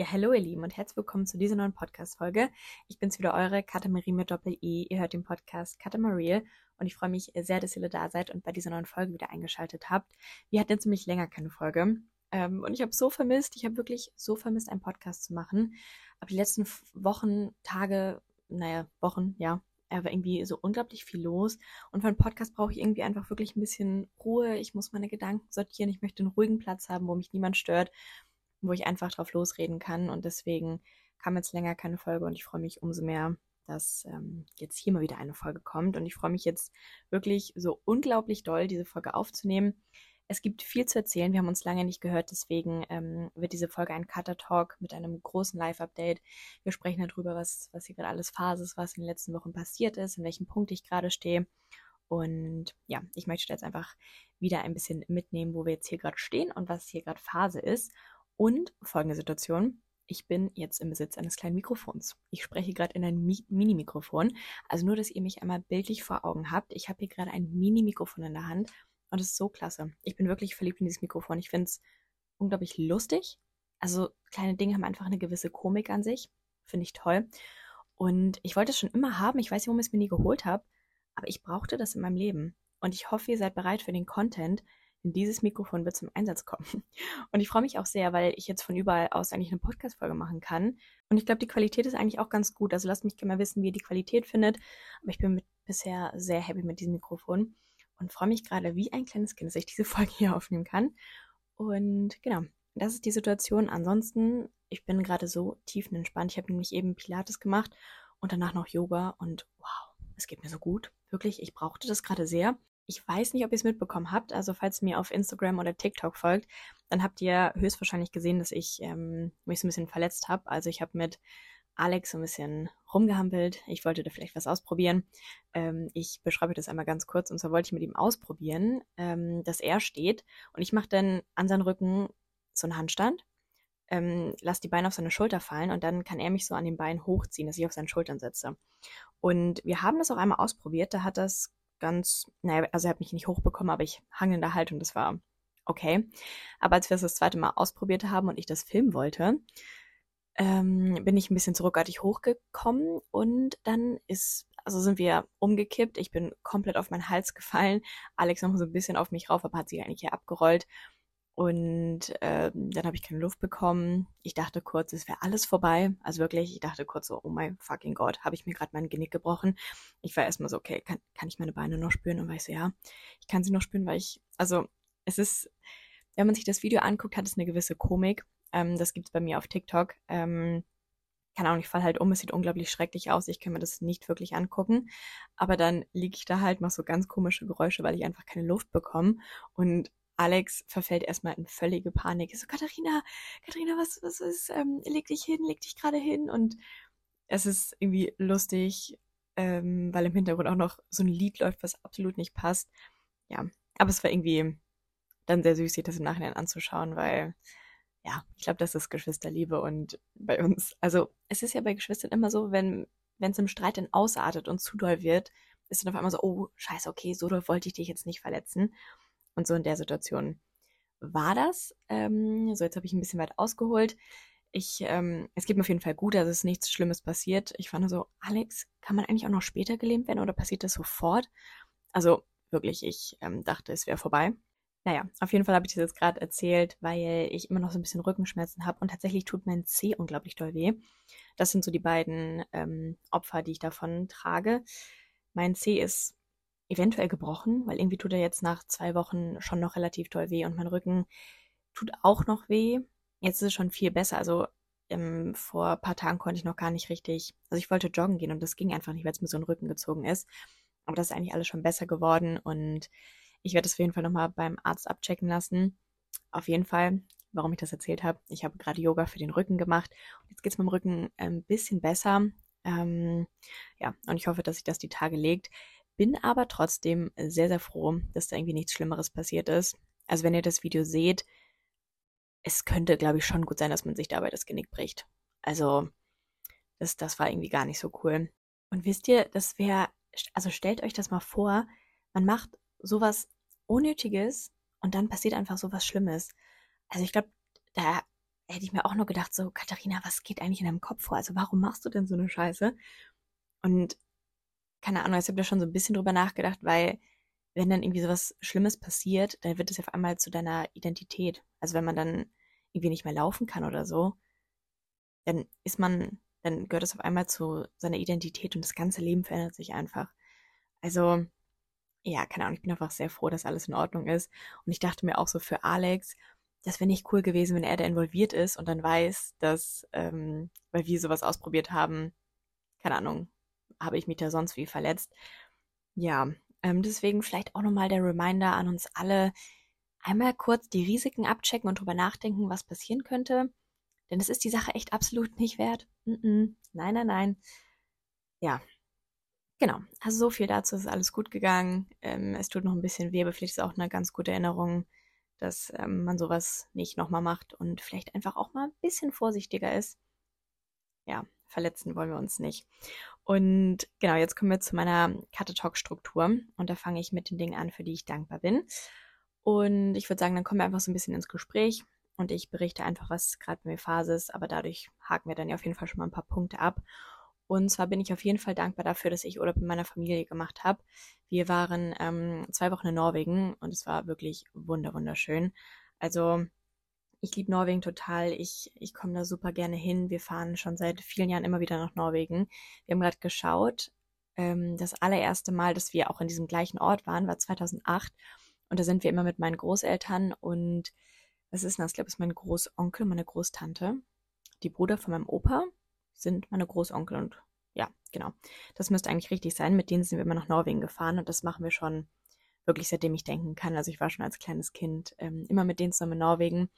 Ja, hallo ihr Lieben und herzlich willkommen zu dieser neuen Podcast-Folge. Ich bin's wieder, eure Katamarie mit Doppel-E. Ihr hört den Podcast Katamarie und ich freue mich sehr, dass ihr da seid und bei dieser neuen Folge wieder eingeschaltet habt. Wir hatten jetzt ziemlich länger keine Folge ähm, und ich habe so vermisst, ich habe wirklich so vermisst, einen Podcast zu machen. Aber die letzten Wochen, Tage, naja, Wochen, ja, er war irgendwie so unglaublich viel los. Und für einen Podcast brauche ich irgendwie einfach wirklich ein bisschen Ruhe. Ich muss meine Gedanken sortieren. Ich möchte einen ruhigen Platz haben, wo mich niemand stört wo ich einfach drauf losreden kann. Und deswegen kam jetzt länger keine Folge und ich freue mich umso mehr, dass ähm, jetzt hier mal wieder eine Folge kommt. Und ich freue mich jetzt wirklich so unglaublich doll, diese Folge aufzunehmen. Es gibt viel zu erzählen. Wir haben uns lange nicht gehört, deswegen ähm, wird diese Folge ein Cutter Talk mit einem großen Live-Update. Wir sprechen darüber, was, was hier gerade alles Phase ist, was in den letzten Wochen passiert ist, in welchem Punkt ich gerade stehe. Und ja, ich möchte jetzt einfach wieder ein bisschen mitnehmen, wo wir jetzt hier gerade stehen und was hier gerade Phase ist. Und folgende Situation. Ich bin jetzt im Besitz eines kleinen Mikrofons. Ich spreche gerade in ein Mi Mini-Mikrofon. Also nur, dass ihr mich einmal bildlich vor Augen habt. Ich habe hier gerade ein Mini-Mikrofon in der Hand und es ist so klasse. Ich bin wirklich verliebt in dieses Mikrofon. Ich finde es unglaublich lustig. Also kleine Dinge haben einfach eine gewisse Komik an sich. Finde ich toll. Und ich wollte es schon immer haben. Ich weiß nicht, warum ich es mir nie geholt habe. Aber ich brauchte das in meinem Leben. Und ich hoffe, ihr seid bereit für den Content, dieses Mikrofon wird zum Einsatz kommen. Und ich freue mich auch sehr, weil ich jetzt von überall aus eigentlich eine Podcast-Folge machen kann. Und ich glaube, die Qualität ist eigentlich auch ganz gut. Also lasst mich gerne mal wissen, wie ihr die Qualität findet. Aber ich bin mit, bisher sehr happy mit diesem Mikrofon und freue mich gerade wie ein kleines Kind, dass ich diese Folge hier aufnehmen kann. Und genau, das ist die Situation. Ansonsten, ich bin gerade so tiefenentspannt. Ich habe nämlich eben Pilates gemacht und danach noch Yoga und wow, es geht mir so gut. Wirklich, ich brauchte das gerade sehr. Ich weiß nicht, ob ihr es mitbekommen habt. Also falls ihr mir auf Instagram oder TikTok folgt, dann habt ihr höchstwahrscheinlich gesehen, dass ich ähm, mich so ein bisschen verletzt habe. Also ich habe mit Alex so ein bisschen rumgehampelt. Ich wollte da vielleicht was ausprobieren. Ähm, ich beschreibe das einmal ganz kurz. Und zwar wollte ich mit ihm ausprobieren, ähm, dass er steht. Und ich mache dann an seinen Rücken so einen Handstand. Ähm, lass die Beine auf seine Schulter fallen und dann kann er mich so an den Beinen hochziehen, dass ich auf seinen Schultern sitze. Und wir haben das auch einmal ausprobiert. Da hat das ganz, naja, also er hat mich nicht hochbekommen, aber ich hang in der Haltung, das war okay. Aber als wir es das zweite Mal ausprobiert haben und ich das filmen wollte, ähm, bin ich ein bisschen zurückartig hochgekommen und dann ist, also sind wir umgekippt. Ich bin komplett auf meinen Hals gefallen. Alex noch so ein bisschen auf mich rauf, aber hat sich eigentlich hier abgerollt. Und ähm, dann habe ich keine Luft bekommen. Ich dachte kurz, es wäre alles vorbei. Also wirklich, ich dachte kurz so, oh mein fucking Gott, habe ich mir gerade mein Genick gebrochen. Ich war erstmal so, okay, kann, kann ich meine Beine noch spüren? Und war ich so, ja, ich kann sie noch spüren, weil ich, also es ist, wenn man sich das Video anguckt, hat es eine gewisse Komik. Ähm, das gibt's bei mir auf TikTok. Ähm, keine Ahnung, ich fall halt um, es sieht unglaublich schrecklich aus, ich kann mir das nicht wirklich angucken. Aber dann liege ich da halt, mach so ganz komische Geräusche, weil ich einfach keine Luft bekomme. Und Alex verfällt erstmal in völlige Panik. so, Katharina, Katharina, was, was ist, ähm, leg dich hin, leg dich gerade hin. Und es ist irgendwie lustig, ähm, weil im Hintergrund auch noch so ein Lied läuft, was absolut nicht passt. Ja, aber es war irgendwie dann sehr süß, sich das im Nachhinein anzuschauen, weil, ja, ich glaube, das ist Geschwisterliebe und bei uns, also es ist ja bei Geschwistern immer so, wenn wenn es im Streit dann ausartet und zu doll wird, ist dann auf einmal so, oh, scheiße, okay, so doll wollte ich dich jetzt nicht verletzen. Und so in der Situation war das. Ähm, so, jetzt habe ich ein bisschen weit ausgeholt. Ich, ähm, es geht mir auf jeden Fall gut, also es ist nichts Schlimmes passiert. Ich fand nur so, Alex, kann man eigentlich auch noch später gelähmt werden oder passiert das sofort? Also wirklich, ich ähm, dachte, es wäre vorbei. Naja, auf jeden Fall habe ich das jetzt gerade erzählt, weil ich immer noch so ein bisschen Rückenschmerzen habe und tatsächlich tut mein C unglaublich doll weh. Das sind so die beiden ähm, Opfer, die ich davon trage. Mein C ist eventuell gebrochen, weil irgendwie tut er jetzt nach zwei Wochen schon noch relativ toll weh und mein Rücken tut auch noch weh. Jetzt ist es schon viel besser. Also ähm, vor ein paar Tagen konnte ich noch gar nicht richtig, also ich wollte joggen gehen und das ging einfach nicht, weil es mir so ein Rücken gezogen ist. Aber das ist eigentlich alles schon besser geworden und ich werde das auf jeden Fall nochmal beim Arzt abchecken lassen. Auf jeden Fall, warum ich das erzählt habe, ich habe gerade Yoga für den Rücken gemacht jetzt geht es meinem Rücken ein bisschen besser. Ähm, ja, und ich hoffe, dass sich das die Tage legt. Bin aber trotzdem sehr, sehr froh, dass da irgendwie nichts Schlimmeres passiert ist. Also wenn ihr das Video seht, es könnte, glaube ich, schon gut sein, dass man sich dabei das Genick bricht. Also das, das war irgendwie gar nicht so cool. Und wisst ihr, das wäre, also stellt euch das mal vor, man macht sowas Unnötiges und dann passiert einfach sowas Schlimmes. Also ich glaube, da hätte ich mir auch nur gedacht, so, Katharina, was geht eigentlich in deinem Kopf vor? Also warum machst du denn so eine Scheiße? Und keine Ahnung, ich habe da schon so ein bisschen drüber nachgedacht, weil wenn dann irgendwie sowas Schlimmes passiert, dann wird es auf einmal zu deiner Identität. Also wenn man dann irgendwie nicht mehr laufen kann oder so, dann ist man, dann gehört es auf einmal zu seiner Identität und das ganze Leben verändert sich einfach. Also, ja, keine Ahnung, ich bin einfach sehr froh, dass alles in Ordnung ist. Und ich dachte mir auch so für Alex, das wäre nicht cool gewesen, wenn er da involviert ist und dann weiß, dass, ähm, weil wir sowas ausprobiert haben, keine Ahnung, habe ich mich da sonst wie verletzt. Ja, ähm, deswegen vielleicht auch nochmal der Reminder an uns alle, einmal kurz die Risiken abchecken und drüber nachdenken, was passieren könnte. Denn es ist die Sache echt absolut nicht wert. Mm -mm. Nein, nein, nein. Ja. Genau. Also so viel dazu. Ist alles gut gegangen. Ähm, es tut noch ein bisschen weh, aber vielleicht ist auch eine ganz gute Erinnerung, dass ähm, man sowas nicht nochmal macht und vielleicht einfach auch mal ein bisschen vorsichtiger ist. Ja, verletzen wollen wir uns nicht. Und genau, jetzt kommen wir zu meiner Karte-Talk-Struktur. Und da fange ich mit den Dingen an, für die ich dankbar bin. Und ich würde sagen, dann kommen wir einfach so ein bisschen ins Gespräch und ich berichte einfach, was gerade bei mir Phase ist. Aber dadurch haken wir dann ja auf jeden Fall schon mal ein paar Punkte ab. Und zwar bin ich auf jeden Fall dankbar dafür, dass ich Urlaub mit meiner Familie gemacht habe. Wir waren ähm, zwei Wochen in Norwegen und es war wirklich wunder wunderschön. Also ich liebe Norwegen total. Ich, ich komme da super gerne hin. Wir fahren schon seit vielen Jahren immer wieder nach Norwegen. Wir haben gerade geschaut. Ähm, das allererste Mal, dass wir auch in diesem gleichen Ort waren, war 2008. Und da sind wir immer mit meinen Großeltern und was ist denn das? Ich glaube, es ist mein Großonkel, meine Großtante. Die Brüder von meinem Opa sind meine Großonkel und ja, genau. Das müsste eigentlich richtig sein. Mit denen sind wir immer nach Norwegen gefahren und das machen wir schon wirklich seitdem ich denken kann. Also ich war schon als kleines Kind ähm, immer mit denen zusammen in Norwegen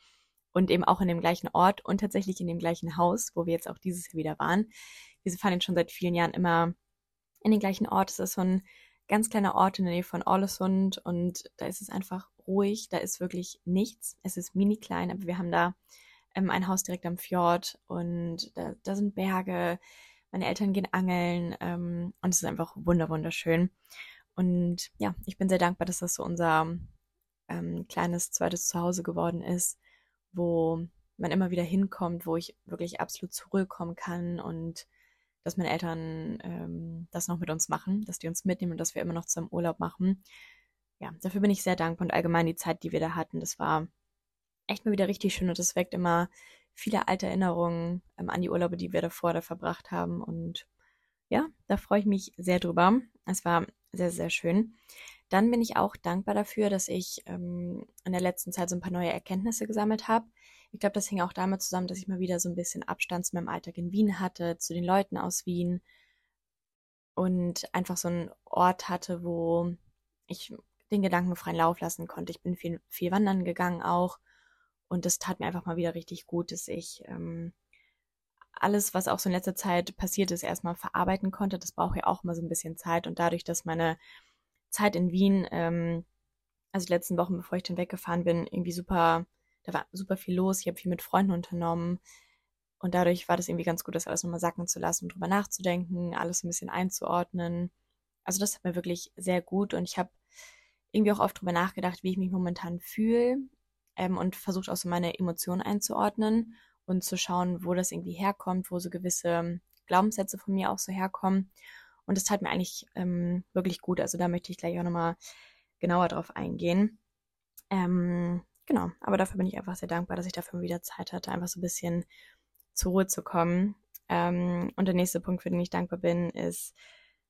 und eben auch in dem gleichen Ort und tatsächlich in dem gleichen Haus, wo wir jetzt auch dieses Jahr wieder waren. Wir fahren jetzt schon seit vielen Jahren immer in den gleichen Ort. Es ist so ein ganz kleiner Ort in der Nähe von Orlesund und da ist es einfach ruhig, da ist wirklich nichts. Es ist mini klein, aber wir haben da ähm, ein Haus direkt am Fjord und da, da sind Berge. Meine Eltern gehen angeln ähm, und es ist einfach wunder wunderschön. Und ja, ich bin sehr dankbar, dass das so unser ähm, kleines zweites Zuhause geworden ist wo man immer wieder hinkommt, wo ich wirklich absolut zurückkommen kann und dass meine Eltern ähm, das noch mit uns machen, dass die uns mitnehmen und dass wir immer noch zum Urlaub machen. Ja, dafür bin ich sehr dankbar und allgemein die Zeit, die wir da hatten, das war echt mal wieder richtig schön und das weckt immer viele alte Erinnerungen ähm, an die Urlaube, die wir davor da verbracht haben und ja, da freue ich mich sehr drüber. Es war sehr, sehr schön. Dann bin ich auch dankbar dafür, dass ich ähm, in der letzten Zeit so ein paar neue Erkenntnisse gesammelt habe. Ich glaube, das hing auch damit zusammen, dass ich mal wieder so ein bisschen Abstand zu meinem Alltag in Wien hatte, zu den Leuten aus Wien und einfach so einen Ort hatte, wo ich den Gedanken freien Lauf lassen konnte. Ich bin viel, viel wandern gegangen auch und das tat mir einfach mal wieder richtig gut, dass ich ähm, alles, was auch so in letzter Zeit passiert ist, erstmal verarbeiten konnte. Das braucht ja auch mal so ein bisschen Zeit und dadurch, dass meine Zeit in Wien, ähm, also die letzten Wochen, bevor ich dann weggefahren bin, irgendwie super, da war super viel los. Ich habe viel mit Freunden unternommen. Und dadurch war das irgendwie ganz gut, das alles nochmal sacken zu lassen und drüber nachzudenken, alles ein bisschen einzuordnen. Also das hat mir wirklich sehr gut und ich habe irgendwie auch oft drüber nachgedacht, wie ich mich momentan fühle ähm, und versucht auch so meine Emotionen einzuordnen und zu schauen, wo das irgendwie herkommt, wo so gewisse Glaubenssätze von mir auch so herkommen. Und das tat mir eigentlich ähm, wirklich gut. Also da möchte ich gleich auch nochmal genauer drauf eingehen. Ähm, genau, aber dafür bin ich einfach sehr dankbar, dass ich dafür wieder Zeit hatte, einfach so ein bisschen zur Ruhe zu kommen. Ähm, und der nächste Punkt, für den ich dankbar bin, ist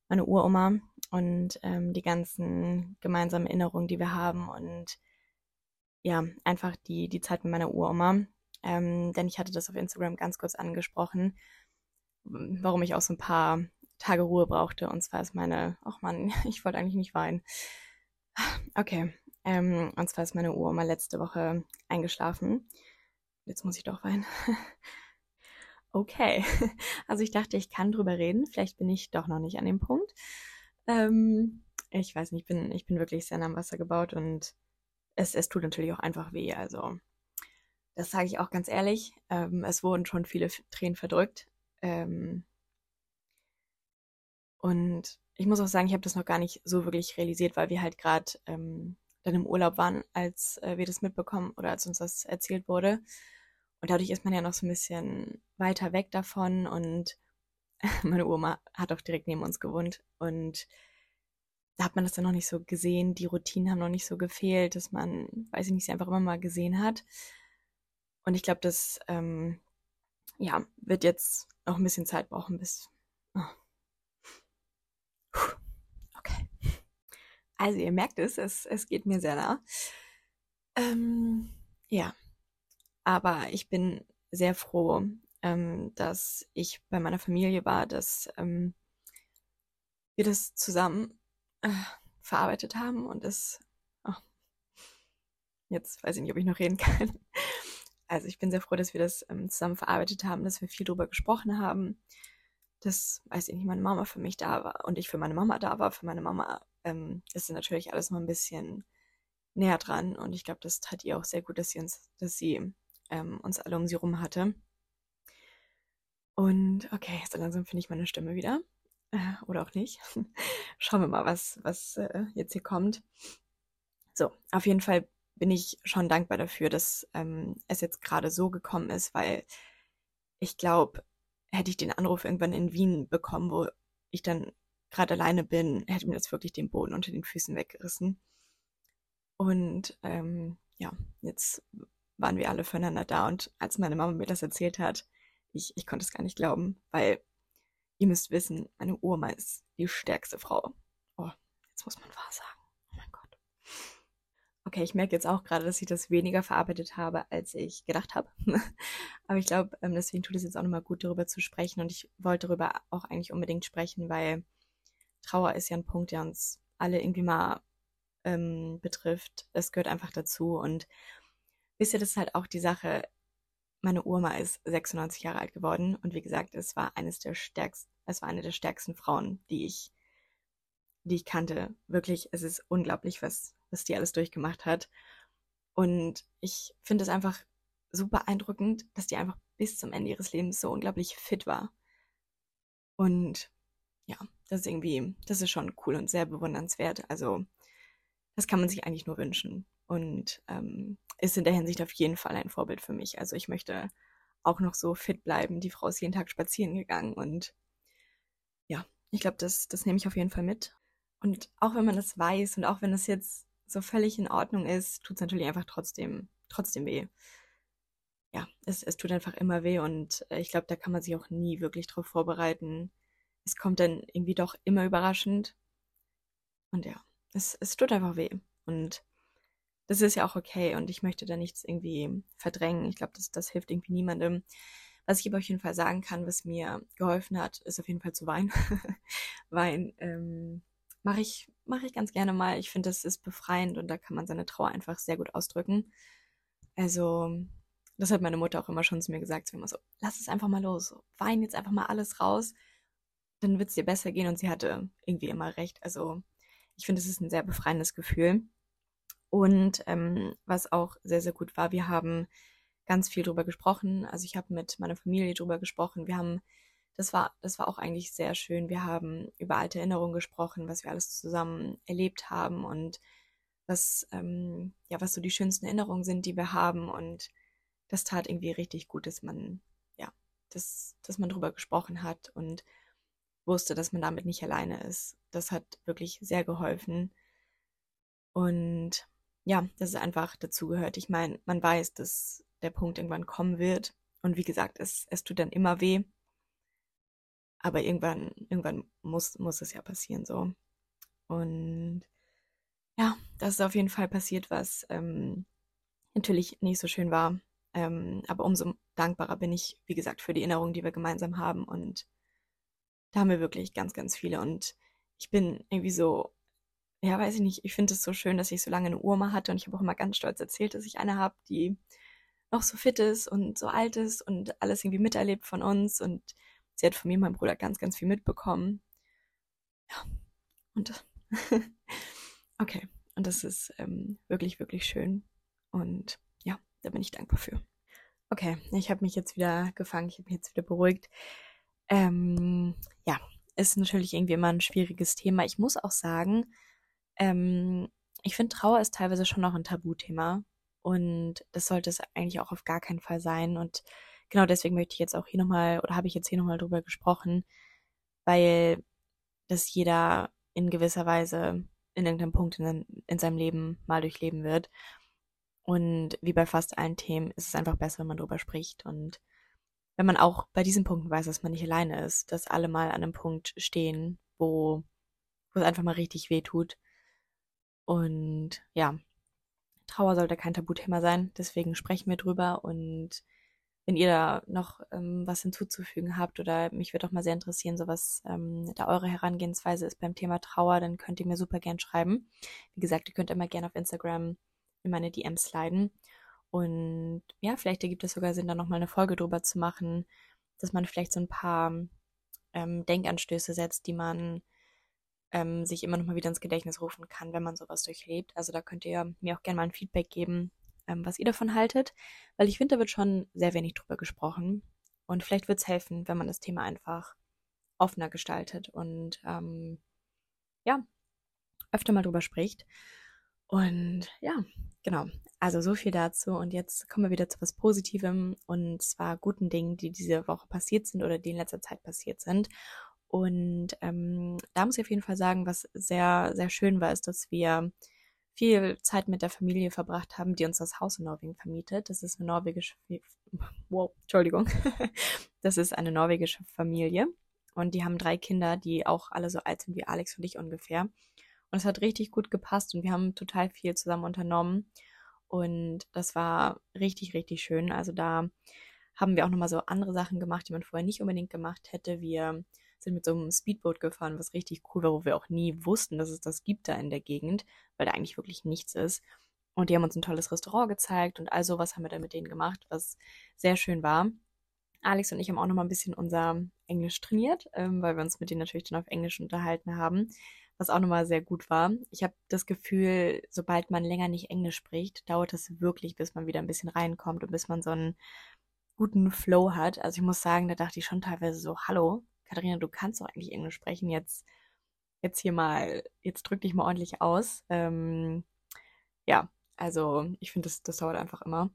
meine Uroma und ähm, die ganzen gemeinsamen Erinnerungen, die wir haben und ja, einfach die, die Zeit mit meiner Uroma. Ähm, denn ich hatte das auf Instagram ganz kurz angesprochen, warum ich auch so ein paar Tage Ruhe brauchte. Und zwar ist meine, ach man, ich wollte eigentlich nicht weinen. Okay, ähm, und zwar ist meine Uhr mal letzte Woche eingeschlafen. Jetzt muss ich doch weinen. okay, also ich dachte, ich kann drüber reden. Vielleicht bin ich doch noch nicht an dem Punkt. Ähm, ich weiß nicht, ich bin, ich bin wirklich sehr nah am Wasser gebaut und es, es tut natürlich auch einfach weh. Also, das sage ich auch ganz ehrlich. Ähm, es wurden schon viele Tränen verdrückt. Ähm, und ich muss auch sagen, ich habe das noch gar nicht so wirklich realisiert, weil wir halt gerade ähm, dann im Urlaub waren, als äh, wir das mitbekommen oder als uns das erzählt wurde. Und dadurch ist man ja noch so ein bisschen weiter weg davon und meine Oma hat auch direkt neben uns gewohnt und da hat man das dann noch nicht so gesehen, die Routinen haben noch nicht so gefehlt, dass man, weiß ich nicht, sie einfach immer mal gesehen hat. Und ich glaube, das ähm, ja, wird jetzt noch ein bisschen Zeit brauchen, bis. Oh. Also ihr merkt es, es, es geht mir sehr nah. Ähm, ja. Aber ich bin sehr froh, ähm, dass ich bei meiner Familie war, dass ähm, wir das zusammen äh, verarbeitet haben und es. Oh, jetzt weiß ich nicht, ob ich noch reden kann. Also ich bin sehr froh, dass wir das ähm, zusammen verarbeitet haben, dass wir viel drüber gesprochen haben, dass, weiß ich nicht, meine Mama für mich da war und ich für meine Mama da war. Für meine Mama ähm, ist natürlich alles noch ein bisschen näher dran und ich glaube, das tat ihr auch sehr gut, dass sie uns, dass sie ähm, uns alle um sie rum hatte. Und okay, so langsam finde ich meine Stimme wieder. Äh, oder auch nicht. Schauen wir mal, was, was äh, jetzt hier kommt. So, auf jeden Fall bin ich schon dankbar dafür, dass ähm, es jetzt gerade so gekommen ist, weil ich glaube, hätte ich den Anruf irgendwann in Wien bekommen, wo ich dann gerade alleine bin, hätte mir das wirklich den Boden unter den Füßen weggerissen. Und ähm, ja, jetzt waren wir alle füreinander da. Und als meine Mama mir das erzählt hat, ich, ich konnte es gar nicht glauben, weil ihr müsst wissen, meine Oma ist die stärkste Frau. Oh, jetzt muss man wahr sagen. Okay, ich merke jetzt auch gerade, dass ich das weniger verarbeitet habe, als ich gedacht habe. Aber ich glaube, ähm, deswegen tut es jetzt auch nochmal gut, darüber zu sprechen. Und ich wollte darüber auch eigentlich unbedingt sprechen, weil Trauer ist ja ein Punkt, der uns alle irgendwie mal ähm, betrifft. Es gehört einfach dazu. Und wisst ihr, das ist halt auch die Sache. Meine Oma ist 96 Jahre alt geworden und wie gesagt, es war eines der stärksten, es war eine der stärksten Frauen, die ich, die ich kannte. Wirklich, es ist unglaublich, was was die alles durchgemacht hat. Und ich finde es einfach super beeindruckend, dass die einfach bis zum Ende ihres Lebens so unglaublich fit war. Und ja, das ist irgendwie, das ist schon cool und sehr bewundernswert. Also, das kann man sich eigentlich nur wünschen. Und ähm, ist in der Hinsicht auf jeden Fall ein Vorbild für mich. Also ich möchte auch noch so fit bleiben. Die Frau ist jeden Tag spazieren gegangen und ja, ich glaube, das, das nehme ich auf jeden Fall mit. Und auch wenn man das weiß und auch wenn das jetzt so völlig in Ordnung ist, tut es natürlich einfach trotzdem, trotzdem weh. Ja, es, es tut einfach immer weh und äh, ich glaube, da kann man sich auch nie wirklich drauf vorbereiten. Es kommt dann irgendwie doch immer überraschend. Und ja, es, es tut einfach weh. Und das ist ja auch okay und ich möchte da nichts irgendwie verdrängen. Ich glaube, das, das hilft irgendwie niemandem. Was ich aber auf jeden Fall sagen kann, was mir geholfen hat, ist auf jeden Fall zu weinen. Wein ähm, mache ich, mache ich ganz gerne mal. Ich finde, das ist befreiend und da kann man seine Trauer einfach sehr gut ausdrücken. Also, das hat meine Mutter auch immer schon zu mir gesagt, so immer so, lass es einfach mal los, wein jetzt einfach mal alles raus, dann wird es dir besser gehen und sie hatte irgendwie immer recht. Also, ich finde, es ist ein sehr befreiendes Gefühl. Und ähm, was auch sehr, sehr gut war, wir haben ganz viel drüber gesprochen. Also ich habe mit meiner Familie drüber gesprochen. Wir haben das war, das war auch eigentlich sehr schön. Wir haben über alte Erinnerungen gesprochen, was wir alles zusammen erlebt haben und was, ähm, ja, was so die schönsten Erinnerungen sind, die wir haben. Und das tat irgendwie richtig gut, dass man, ja, dass, dass man drüber gesprochen hat und wusste, dass man damit nicht alleine ist. Das hat wirklich sehr geholfen. Und ja, dass es einfach dazugehört. Ich meine, man weiß, dass der Punkt irgendwann kommen wird. Und wie gesagt, es, es tut dann immer weh. Aber irgendwann, irgendwann muss, muss es ja passieren so. Und ja, das ist auf jeden Fall passiert, was ähm, natürlich nicht so schön war. Ähm, aber umso dankbarer bin ich, wie gesagt, für die Erinnerungen, die wir gemeinsam haben. Und da haben wir wirklich ganz, ganz viele. Und ich bin irgendwie so, ja, weiß ich nicht, ich finde es so schön, dass ich so lange eine Urma hatte. Und ich habe auch immer ganz stolz erzählt, dass ich eine habe, die noch so fit ist und so alt ist und alles irgendwie miterlebt von uns. Und sie hat von mir meinem Bruder ganz, ganz viel mitbekommen. Ja, und okay, und das ist ähm, wirklich, wirklich schön. Und ja, da bin ich dankbar für. Okay, ich habe mich jetzt wieder gefangen, ich habe mich jetzt wieder beruhigt. Ähm, ja, ist natürlich irgendwie immer ein schwieriges Thema. Ich muss auch sagen, ähm, ich finde Trauer ist teilweise schon noch ein Tabuthema. Und das sollte es eigentlich auch auf gar keinen Fall sein. Und genau deswegen möchte ich jetzt auch hier nochmal, oder habe ich jetzt hier nochmal drüber gesprochen, weil das jeder in gewisser Weise in irgendeinem Punkt in, in seinem Leben mal durchleben wird. Und wie bei fast allen Themen ist es einfach besser, wenn man drüber spricht. Und wenn man auch bei diesen Punkten weiß, dass man nicht alleine ist, dass alle mal an einem Punkt stehen, wo, wo es einfach mal richtig weh tut. Und ja, Trauer sollte kein Tabuthema sein, deswegen sprechen wir drüber und wenn ihr da noch ähm, was hinzuzufügen habt oder mich würde auch mal sehr interessieren, so was ähm, da eure Herangehensweise ist beim Thema Trauer, dann könnt ihr mir super gern schreiben. Wie gesagt, ihr könnt immer gerne auf Instagram in meine DMs sliden. Und ja, vielleicht ergibt es sogar Sinn, da nochmal eine Folge drüber zu machen, dass man vielleicht so ein paar ähm, Denkanstöße setzt, die man ähm, sich immer nochmal wieder ins Gedächtnis rufen kann, wenn man sowas durchlebt. Also da könnt ihr mir auch gerne mal ein Feedback geben, ähm, was ihr davon haltet, weil ich finde, da wird schon sehr wenig drüber gesprochen. Und vielleicht wird es helfen, wenn man das Thema einfach offener gestaltet und ähm, ja, öfter mal drüber spricht. Und ja, genau. Also so viel dazu. Und jetzt kommen wir wieder zu was Positivem und zwar guten Dingen, die diese Woche passiert sind oder die in letzter Zeit passiert sind. Und ähm, da muss ich auf jeden Fall sagen, was sehr, sehr schön war, ist, dass wir viel Zeit mit der Familie verbracht haben, die uns das Haus in Norwegen vermietet. Das ist eine norwegische, wow, Entschuldigung, das ist eine norwegische Familie und die haben drei Kinder, die auch alle so alt sind wie Alex und ich ungefähr. Und es hat richtig gut gepasst und wir haben total viel zusammen unternommen und das war richtig, richtig schön. Also da haben wir auch nochmal so andere Sachen gemacht, die man vorher nicht unbedingt gemacht hätte. Wir sind mit so einem Speedboot gefahren, was richtig cool war, wo wir auch nie wussten, dass es das gibt da in der Gegend, weil da eigentlich wirklich nichts ist. Und die haben uns ein tolles Restaurant gezeigt und all sowas haben wir dann mit denen gemacht, was sehr schön war. Alex und ich haben auch noch mal ein bisschen unser Englisch trainiert, ähm, weil wir uns mit denen natürlich dann auf Englisch unterhalten haben, was auch nochmal sehr gut war. Ich habe das Gefühl, sobald man länger nicht Englisch spricht, dauert es wirklich, bis man wieder ein bisschen reinkommt und bis man so einen guten Flow hat. Also ich muss sagen, da dachte ich schon teilweise so, hallo, Katharina, du kannst doch eigentlich Englisch sprechen, jetzt, jetzt hier mal, jetzt drück dich mal ordentlich aus. Ähm, ja, also ich finde, das, das dauert einfach immer.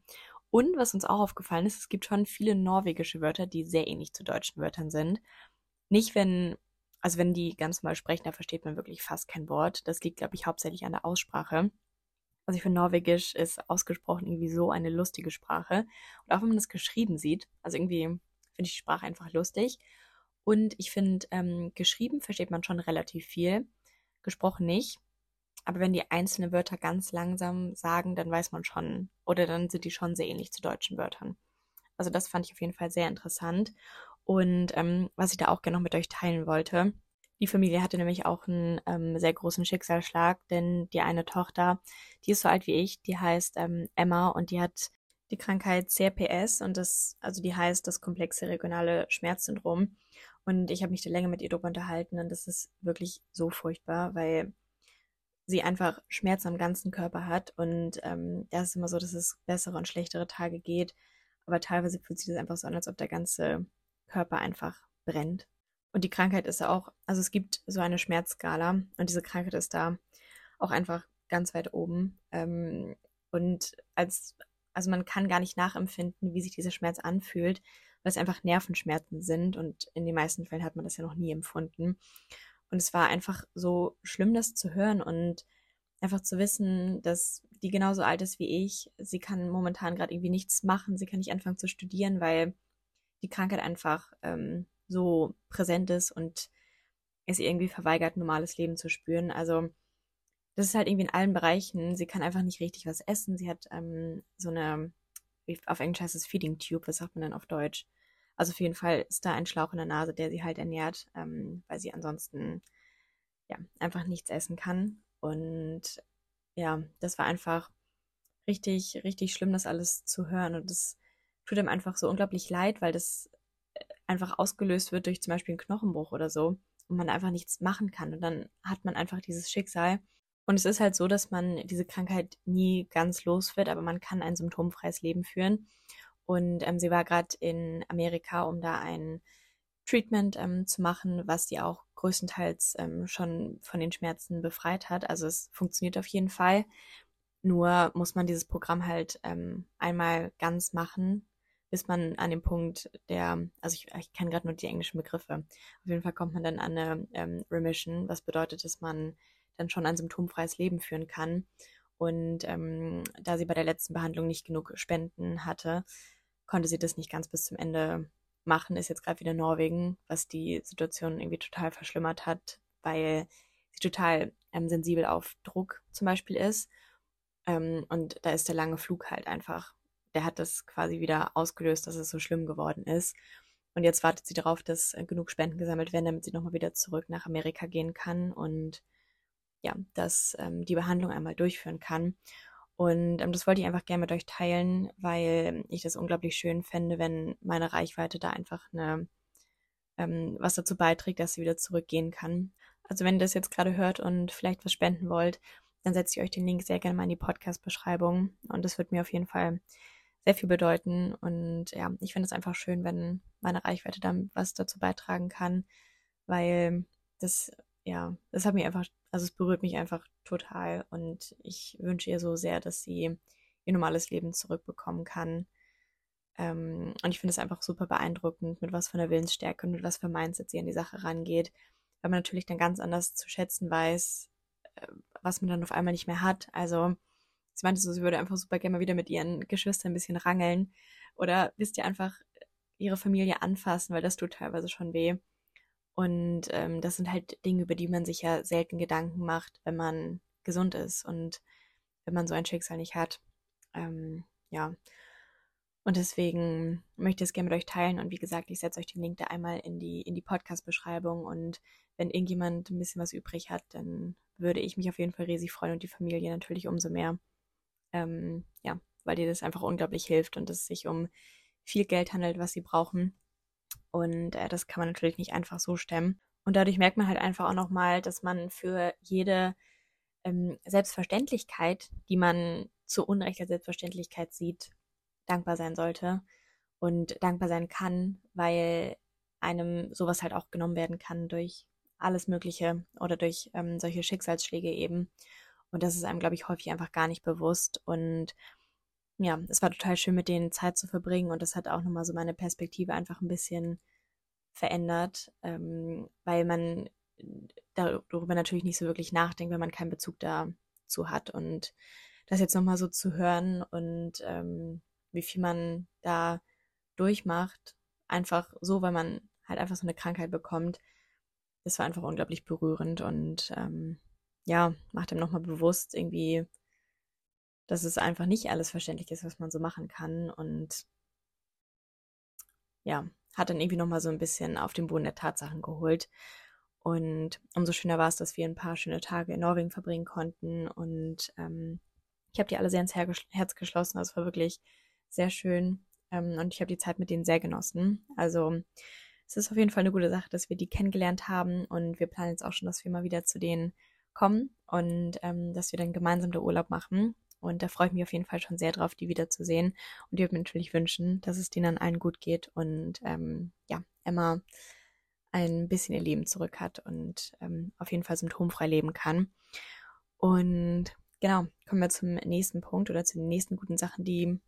Und was uns auch aufgefallen ist, es gibt schon viele norwegische Wörter, die sehr ähnlich zu deutschen Wörtern sind. Nicht, wenn, also wenn die ganz mal sprechen, da versteht man wirklich fast kein Wort. Das liegt, glaube ich, hauptsächlich an der Aussprache. Also ich finde, Norwegisch ist ausgesprochen irgendwie so eine lustige Sprache. Und auch wenn man das geschrieben sieht, also irgendwie finde ich die Sprache einfach lustig. Und ich finde, ähm, geschrieben versteht man schon relativ viel, gesprochen nicht. Aber wenn die einzelne Wörter ganz langsam sagen, dann weiß man schon, oder dann sind die schon sehr ähnlich zu deutschen Wörtern. Also das fand ich auf jeden Fall sehr interessant. Und ähm, was ich da auch gerne noch mit euch teilen wollte, die Familie hatte nämlich auch einen ähm, sehr großen Schicksalsschlag, denn die eine Tochter, die ist so alt wie ich, die heißt ähm, Emma und die hat die Krankheit CRPS und das, also die heißt das komplexe regionale Schmerzsyndrom. Und ich habe mich da länger mit ihr drüber unterhalten und das ist wirklich so furchtbar, weil sie einfach Schmerz am ganzen Körper hat und ähm, da ist immer so, dass es bessere und schlechtere Tage geht, aber teilweise fühlt sich das einfach so an, als ob der ganze Körper einfach brennt. Und die Krankheit ist auch, also es gibt so eine Schmerzskala und diese Krankheit ist da auch einfach ganz weit oben. Ähm, und als, also man kann gar nicht nachempfinden, wie sich dieser Schmerz anfühlt, weil es einfach Nervenschmerzen sind und in den meisten Fällen hat man das ja noch nie empfunden. Und es war einfach so schlimm, das zu hören und einfach zu wissen, dass die genauso alt ist wie ich. Sie kann momentan gerade irgendwie nichts machen, sie kann nicht anfangen zu studieren, weil die Krankheit einfach ähm, so präsent ist und es irgendwie verweigert, normales Leben zu spüren. Also das ist halt irgendwie in allen Bereichen. Sie kann einfach nicht richtig was essen. Sie hat ähm, so eine, auf Englisch heißt es Feeding Tube, was sagt man denn auf Deutsch? Also auf jeden Fall ist da ein Schlauch in der Nase, der sie halt ernährt, ähm, weil sie ansonsten ja einfach nichts essen kann. Und ja, das war einfach richtig, richtig schlimm, das alles zu hören. Und das tut ihm einfach so unglaublich leid, weil das äh, einfach ausgelöst wird durch zum Beispiel einen Knochenbruch oder so und man einfach nichts machen kann. Und dann hat man einfach dieses Schicksal. Und es ist halt so, dass man diese Krankheit nie ganz los wird, aber man kann ein symptomfreies Leben führen. Und ähm, sie war gerade in Amerika, um da ein Treatment ähm, zu machen, was sie auch größtenteils ähm, schon von den Schmerzen befreit hat. Also es funktioniert auf jeden Fall. Nur muss man dieses Programm halt ähm, einmal ganz machen, bis man an dem Punkt der, also ich, ich kenne gerade nur die englischen Begriffe. Auf jeden Fall kommt man dann an eine ähm, Remission, was bedeutet, dass man dann schon ein symptomfreies Leben führen kann. Und ähm, da sie bei der letzten Behandlung nicht genug Spenden hatte, konnte sie das nicht ganz bis zum Ende machen. Ist jetzt gerade wieder Norwegen, was die Situation irgendwie total verschlimmert hat, weil sie total ähm, sensibel auf Druck zum Beispiel ist. Ähm, und da ist der lange Flug halt einfach der hat das quasi wieder ausgelöst, dass es so schlimm geworden ist. Und jetzt wartet sie darauf, dass äh, genug Spenden gesammelt werden, damit sie nochmal wieder zurück nach Amerika gehen kann und ja, dass ähm, die Behandlung einmal durchführen kann. Und ähm, das wollte ich einfach gerne mit euch teilen, weil ich das unglaublich schön fände, wenn meine Reichweite da einfach eine, ähm, was dazu beiträgt, dass sie wieder zurückgehen kann. Also wenn ihr das jetzt gerade hört und vielleicht was spenden wollt, dann setze ich euch den Link sehr gerne mal in die Podcast-Beschreibung. Und das wird mir auf jeden Fall sehr viel bedeuten. Und ja, ich finde es einfach schön, wenn meine Reichweite dann was dazu beitragen kann, weil das, ja, das hat mich einfach, also es berührt mich einfach total und ich wünsche ihr so sehr, dass sie ihr normales Leben zurückbekommen kann. Ähm, und ich finde es einfach super beeindruckend, mit was von der Willensstärke und mit was für Mindset sie an die Sache rangeht, weil man natürlich dann ganz anders zu schätzen weiß, äh, was man dann auf einmal nicht mehr hat. Also Sie meinte so, sie würde einfach super gerne mal wieder mit ihren Geschwistern ein bisschen rangeln. Oder wisst ihr einfach ihre Familie anfassen, weil das tut teilweise schon weh. Und ähm, das sind halt Dinge, über die man sich ja selten Gedanken macht, wenn man gesund ist und wenn man so ein Schicksal nicht hat. Ähm, ja. Und deswegen möchte ich es gerne mit euch teilen. Und wie gesagt, ich setze euch den Link da einmal in die, in die Podcast-Beschreibung. Und wenn irgendjemand ein bisschen was übrig hat, dann würde ich mich auf jeden Fall riesig freuen und die Familie natürlich umso mehr ähm, ja, weil dir das einfach unglaublich hilft und es sich um viel Geld handelt, was sie brauchen. Und äh, das kann man natürlich nicht einfach so stemmen. Und dadurch merkt man halt einfach auch nochmal, dass man für jede ähm, Selbstverständlichkeit, die man zu Unrecht als Selbstverständlichkeit sieht, dankbar sein sollte und dankbar sein kann, weil einem sowas halt auch genommen werden kann durch alles Mögliche oder durch ähm, solche Schicksalsschläge eben. Und das ist einem, glaube ich, häufig einfach gar nicht bewusst. Und ja, es war total schön, mit denen Zeit zu verbringen. Und das hat auch nochmal so meine Perspektive einfach ein bisschen verändert, ähm, weil man darüber natürlich nicht so wirklich nachdenkt, wenn man keinen Bezug dazu hat. Und das jetzt nochmal so zu hören und ähm, wie viel man da durchmacht, einfach so, weil man halt einfach so eine Krankheit bekommt, das war einfach unglaublich berührend und ähm, ja, macht ihm nochmal bewusst irgendwie, dass es einfach nicht alles verständlich ist, was man so machen kann und ja, hat dann irgendwie nochmal so ein bisschen auf den Boden der Tatsachen geholt. Und umso schöner war es, dass wir ein paar schöne Tage in Norwegen verbringen konnten. Und ähm, ich habe die alle sehr ins Herz geschlossen. Das war wirklich sehr schön. Ähm, und ich habe die Zeit mit denen sehr genossen. Also es ist auf jeden Fall eine gute Sache, dass wir die kennengelernt haben. Und wir planen jetzt auch schon, dass wir mal wieder zu denen kommen und ähm, dass wir dann gemeinsam den Urlaub machen. Und da freue ich mich auf jeden Fall schon sehr drauf, die wiederzusehen. Und ich würde mir natürlich wünschen, dass es denen allen gut geht und ähm, ja, Emma ein bisschen ihr Leben zurück hat und ähm, auf jeden Fall symptomfrei leben kann. Und genau, kommen wir zum nächsten Punkt oder zu den nächsten guten Sachen, die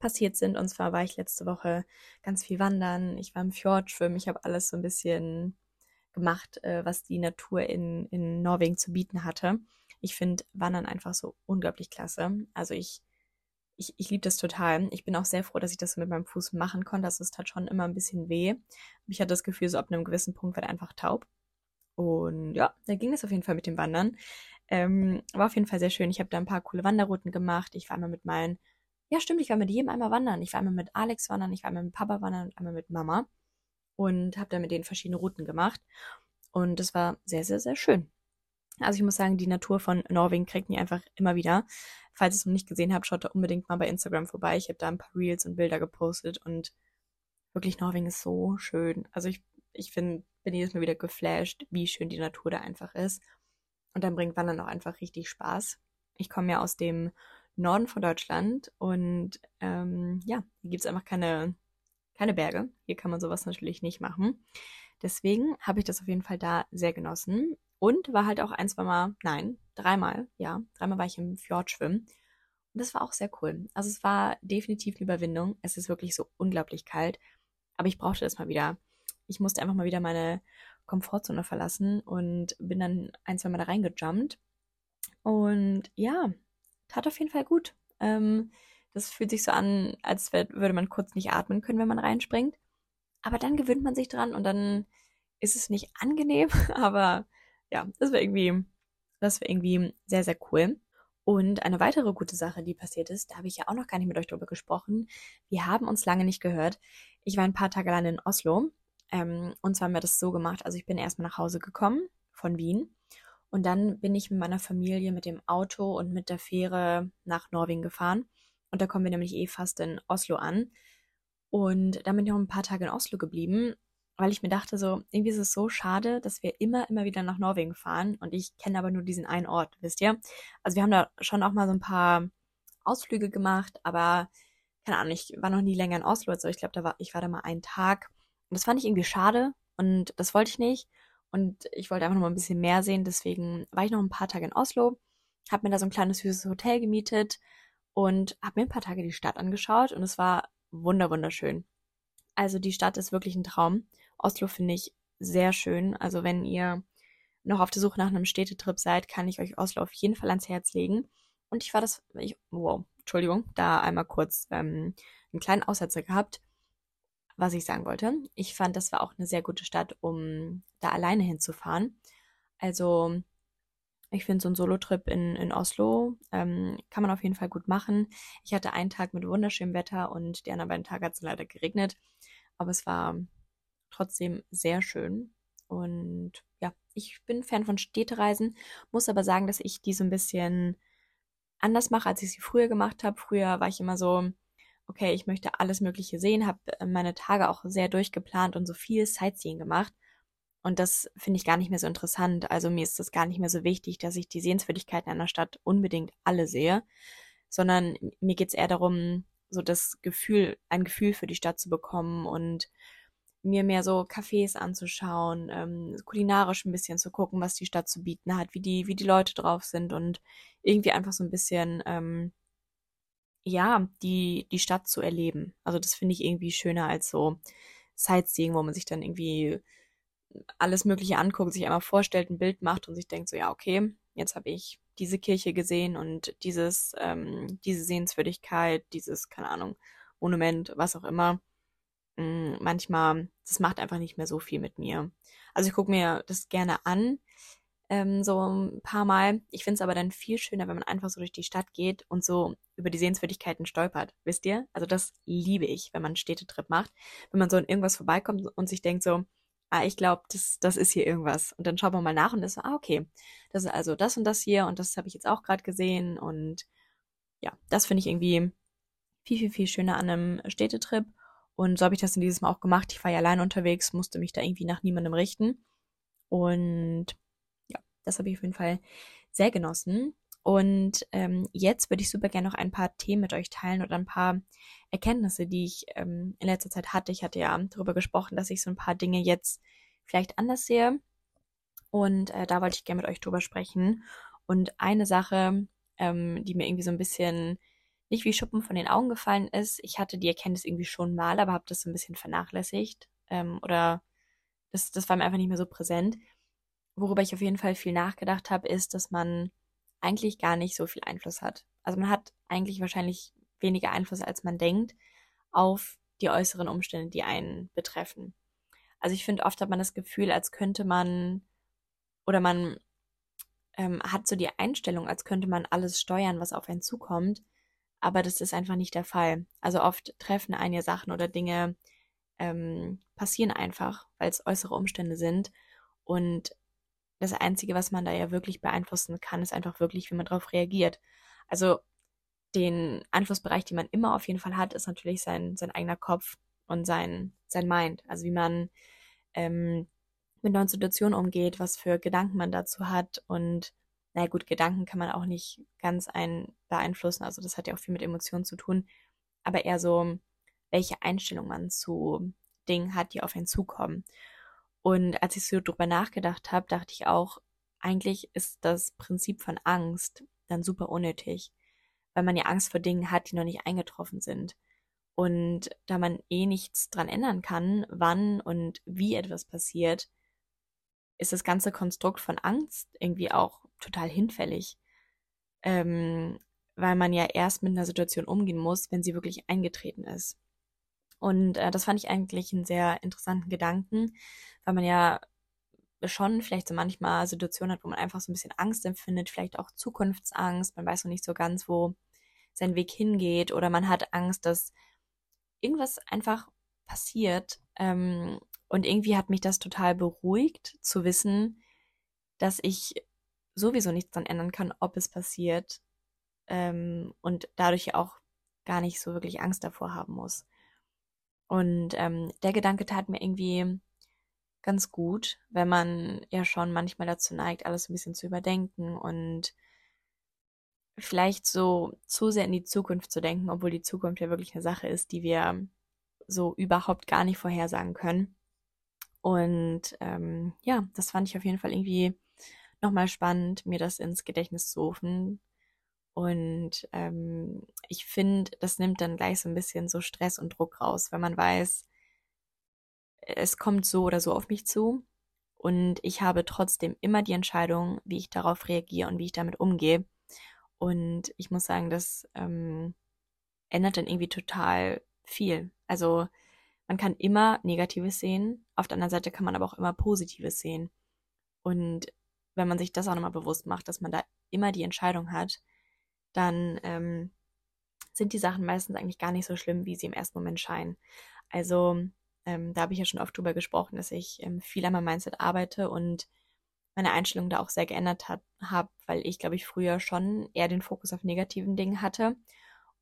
passiert sind. Und zwar war ich letzte Woche ganz viel wandern. Ich war im Fjord schwimmen. Ich habe alles so ein bisschen gemacht, äh, was die Natur in, in Norwegen zu bieten hatte. Ich finde Wandern einfach so unglaublich klasse. Also ich, ich, ich liebe das total. Ich bin auch sehr froh, dass ich das mit meinem Fuß machen konnte. Das ist halt schon immer ein bisschen weh. Ich hatte das Gefühl, so ab einem gewissen Punkt wird er einfach taub. Und ja, da ging es auf jeden Fall mit dem Wandern. Ähm, war auf jeden Fall sehr schön. Ich habe da ein paar coole Wanderrouten gemacht. Ich war einmal mit meinen, ja stimmt, ich war mit jedem einmal wandern. Ich war einmal mit Alex wandern, ich war einmal mit Papa wandern und einmal mit Mama und habe dann mit denen verschiedene Routen gemacht. Und das war sehr, sehr, sehr schön. Also ich muss sagen, die Natur von Norwegen kriegt mich einfach immer wieder. Falls ihr es noch nicht gesehen habt, schaut da unbedingt mal bei Instagram vorbei. Ich habe da ein paar Reels und Bilder gepostet und wirklich Norwegen ist so schön. Also ich, ich find, bin jedes Mal wieder geflasht, wie schön die Natur da einfach ist. Und dann bringt Wandern auch einfach richtig Spaß. Ich komme ja aus dem Norden von Deutschland und ähm, ja, hier gibt es einfach keine keine Berge. Hier kann man sowas natürlich nicht machen. Deswegen habe ich das auf jeden Fall da sehr genossen. Und war halt auch ein, zwei Mal, nein, dreimal, ja, dreimal war ich im Fjord schwimmen. Und das war auch sehr cool. Also es war definitiv eine Überwindung. Es ist wirklich so unglaublich kalt. Aber ich brauchte das mal wieder. Ich musste einfach mal wieder meine Komfortzone verlassen und bin dann ein, zwei Mal da reingejumpt. Und ja, tat auf jeden Fall gut. Ähm, das fühlt sich so an, als würde man kurz nicht atmen können, wenn man reinspringt. Aber dann gewöhnt man sich dran und dann ist es nicht angenehm, aber ja, das war irgendwie, das war irgendwie sehr, sehr cool. Und eine weitere gute Sache, die passiert ist, da habe ich ja auch noch gar nicht mit euch drüber gesprochen. Wir haben uns lange nicht gehört. Ich war ein paar Tage lang in Oslo. Ähm, und zwar haben wir das so gemacht. Also ich bin erstmal nach Hause gekommen von Wien. Und dann bin ich mit meiner Familie mit dem Auto und mit der Fähre nach Norwegen gefahren. Und da kommen wir nämlich eh fast in Oslo an. Und dann bin ich noch ein paar Tage in Oslo geblieben weil ich mir dachte, so, irgendwie ist es so schade, dass wir immer, immer wieder nach Norwegen fahren. Und ich kenne aber nur diesen einen Ort, wisst ihr? Also wir haben da schon auch mal so ein paar Ausflüge gemacht, aber keine Ahnung, ich war noch nie länger in Oslo, also ich glaube, da war, ich war da mal einen Tag. Und das fand ich irgendwie schade und das wollte ich nicht. Und ich wollte einfach noch mal ein bisschen mehr sehen, deswegen war ich noch ein paar Tage in Oslo, habe mir da so ein kleines süßes Hotel gemietet und habe mir ein paar Tage die Stadt angeschaut und es war wunder wunderschön. Also die Stadt ist wirklich ein Traum. Oslo finde ich sehr schön. Also wenn ihr noch auf der Suche nach einem Städtetrip seid, kann ich euch Oslo auf jeden Fall ans Herz legen. Und ich war das, ich, wow, Entschuldigung, da einmal kurz ähm, einen kleinen Aussetzer gehabt, was ich sagen wollte. Ich fand, das war auch eine sehr gute Stadt, um da alleine hinzufahren. Also ich finde, so ein Solo-Trip in, in Oslo ähm, kann man auf jeden Fall gut machen. Ich hatte einen Tag mit wunderschönem Wetter und die anderen beiden Tage hat es leider geregnet. Aber es war trotzdem sehr schön. Und ja, ich bin Fan von Städtereisen, muss aber sagen, dass ich die so ein bisschen anders mache, als ich sie früher gemacht habe. Früher war ich immer so, okay, ich möchte alles Mögliche sehen, habe meine Tage auch sehr durchgeplant und so viel Sightseeing gemacht. Und das finde ich gar nicht mehr so interessant. Also mir ist das gar nicht mehr so wichtig, dass ich die Sehenswürdigkeiten einer Stadt unbedingt alle sehe, sondern mir geht es eher darum, so das Gefühl, ein Gefühl für die Stadt zu bekommen und mir mehr so Cafés anzuschauen, ähm, kulinarisch ein bisschen zu gucken, was die Stadt zu bieten hat, wie die, wie die Leute drauf sind und irgendwie einfach so ein bisschen, ähm, ja, die, die Stadt zu erleben. Also das finde ich irgendwie schöner als so Sightseeing, wo man sich dann irgendwie alles Mögliche anguckt, sich einmal vorstellt, ein Bild macht und sich denkt so, ja, okay, jetzt habe ich diese Kirche gesehen und dieses, ähm, diese Sehenswürdigkeit, dieses, keine Ahnung, Monument, was auch immer. Mm, manchmal, das macht einfach nicht mehr so viel mit mir. Also ich gucke mir das gerne an, ähm, so ein paar Mal. Ich finde es aber dann viel schöner, wenn man einfach so durch die Stadt geht und so über die Sehenswürdigkeiten stolpert. Wisst ihr? Also das liebe ich, wenn man einen Städtetrip macht. Wenn man so an irgendwas vorbeikommt und sich denkt so, ah, ich glaube, das, das ist hier irgendwas. Und dann schaut man mal nach und ist so, ah, okay, das ist also das und das hier und das habe ich jetzt auch gerade gesehen. Und ja, das finde ich irgendwie viel, viel, viel schöner an einem Städtetrip. Und so habe ich das in diesem Mal auch gemacht. Ich war ja allein unterwegs, musste mich da irgendwie nach niemandem richten. Und ja, das habe ich auf jeden Fall sehr genossen. Und ähm, jetzt würde ich super gerne noch ein paar Themen mit euch teilen oder ein paar Erkenntnisse, die ich ähm, in letzter Zeit hatte. Ich hatte ja darüber gesprochen, dass ich so ein paar Dinge jetzt vielleicht anders sehe. Und äh, da wollte ich gerne mit euch drüber sprechen. Und eine Sache, ähm, die mir irgendwie so ein bisschen nicht wie Schuppen von den Augen gefallen ist. Ich hatte die Erkenntnis irgendwie schon mal, aber habe das so ein bisschen vernachlässigt. Ähm, oder das, das war mir einfach nicht mehr so präsent. Worüber ich auf jeden Fall viel nachgedacht habe, ist, dass man eigentlich gar nicht so viel Einfluss hat. Also man hat eigentlich wahrscheinlich weniger Einfluss, als man denkt, auf die äußeren Umstände, die einen betreffen. Also ich finde, oft hat man das Gefühl, als könnte man oder man ähm, hat so die Einstellung, als könnte man alles steuern, was auf einen zukommt aber das ist einfach nicht der Fall. Also oft treffen ja Sachen oder Dinge ähm, passieren einfach, weil es äußere Umstände sind. Und das Einzige, was man da ja wirklich beeinflussen kann, ist einfach wirklich, wie man darauf reagiert. Also den Einflussbereich, den man immer auf jeden Fall hat, ist natürlich sein, sein eigener Kopf und sein, sein Mind. Also wie man ähm, mit neuen Situationen umgeht, was für Gedanken man dazu hat und naja gut, Gedanken kann man auch nicht ganz ein beeinflussen, also das hat ja auch viel mit Emotionen zu tun, aber eher so, welche Einstellung man zu Dingen hat, die auf einen zukommen. Und als ich so drüber nachgedacht habe, dachte ich auch, eigentlich ist das Prinzip von Angst dann super unnötig, weil man ja Angst vor Dingen hat, die noch nicht eingetroffen sind. Und da man eh nichts dran ändern kann, wann und wie etwas passiert, ist das ganze Konstrukt von Angst irgendwie auch total hinfällig. Ähm, weil man ja erst mit einer Situation umgehen muss, wenn sie wirklich eingetreten ist. Und äh, das fand ich eigentlich einen sehr interessanten Gedanken, weil man ja schon vielleicht so manchmal Situationen hat, wo man einfach so ein bisschen Angst empfindet, vielleicht auch Zukunftsangst, man weiß noch nicht so ganz, wo sein Weg hingeht oder man hat Angst, dass irgendwas einfach passiert. Ähm, und irgendwie hat mich das total beruhigt zu wissen, dass ich sowieso nichts daran ändern kann, ob es passiert ähm, und dadurch auch gar nicht so wirklich Angst davor haben muss. Und ähm, der Gedanke tat mir irgendwie ganz gut, wenn man ja schon manchmal dazu neigt, alles ein bisschen zu überdenken und vielleicht so zu sehr in die Zukunft zu denken, obwohl die Zukunft ja wirklich eine Sache ist, die wir so überhaupt gar nicht vorhersagen können. Und ähm, ja, das fand ich auf jeden Fall irgendwie nochmal spannend, mir das ins Gedächtnis zu rufen. Und ähm, ich finde, das nimmt dann gleich so ein bisschen so Stress und Druck raus, wenn man weiß, es kommt so oder so auf mich zu. Und ich habe trotzdem immer die Entscheidung, wie ich darauf reagiere und wie ich damit umgehe. Und ich muss sagen, das ähm, ändert dann irgendwie total viel. Also man kann immer Negatives sehen, auf der anderen Seite kann man aber auch immer Positives sehen. Und wenn man sich das auch nochmal bewusst macht, dass man da immer die Entscheidung hat, dann ähm, sind die Sachen meistens eigentlich gar nicht so schlimm, wie sie im ersten Moment scheinen. Also ähm, da habe ich ja schon oft drüber gesprochen, dass ich ähm, viel an meinem Mindset arbeite und meine Einstellung da auch sehr geändert habe, weil ich, glaube ich, früher schon eher den Fokus auf negativen Dingen hatte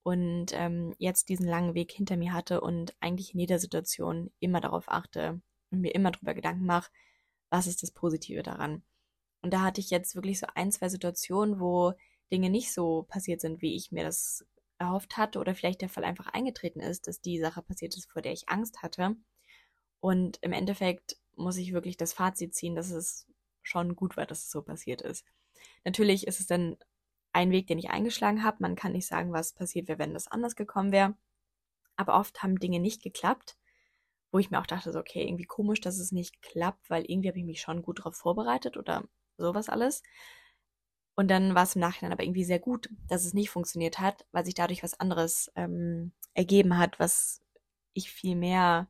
und ähm, jetzt diesen langen Weg hinter mir hatte und eigentlich in jeder Situation immer darauf achte und mir immer darüber Gedanken mache, was ist das Positive daran. Und da hatte ich jetzt wirklich so ein, zwei Situationen, wo Dinge nicht so passiert sind, wie ich mir das erhofft hatte oder vielleicht der Fall einfach eingetreten ist, dass die Sache passiert ist, vor der ich Angst hatte. Und im Endeffekt muss ich wirklich das Fazit ziehen, dass es schon gut war, dass es so passiert ist. Natürlich ist es dann ein Weg, den ich eingeschlagen habe. Man kann nicht sagen, was passiert wäre, wenn das anders gekommen wäre. Aber oft haben Dinge nicht geklappt, wo ich mir auch dachte, so, okay, irgendwie komisch, dass es nicht klappt, weil irgendwie habe ich mich schon gut darauf vorbereitet oder sowas alles. Und dann war es im Nachhinein aber irgendwie sehr gut, dass es nicht funktioniert hat, weil sich dadurch was anderes ähm, ergeben hat, was ich viel mehr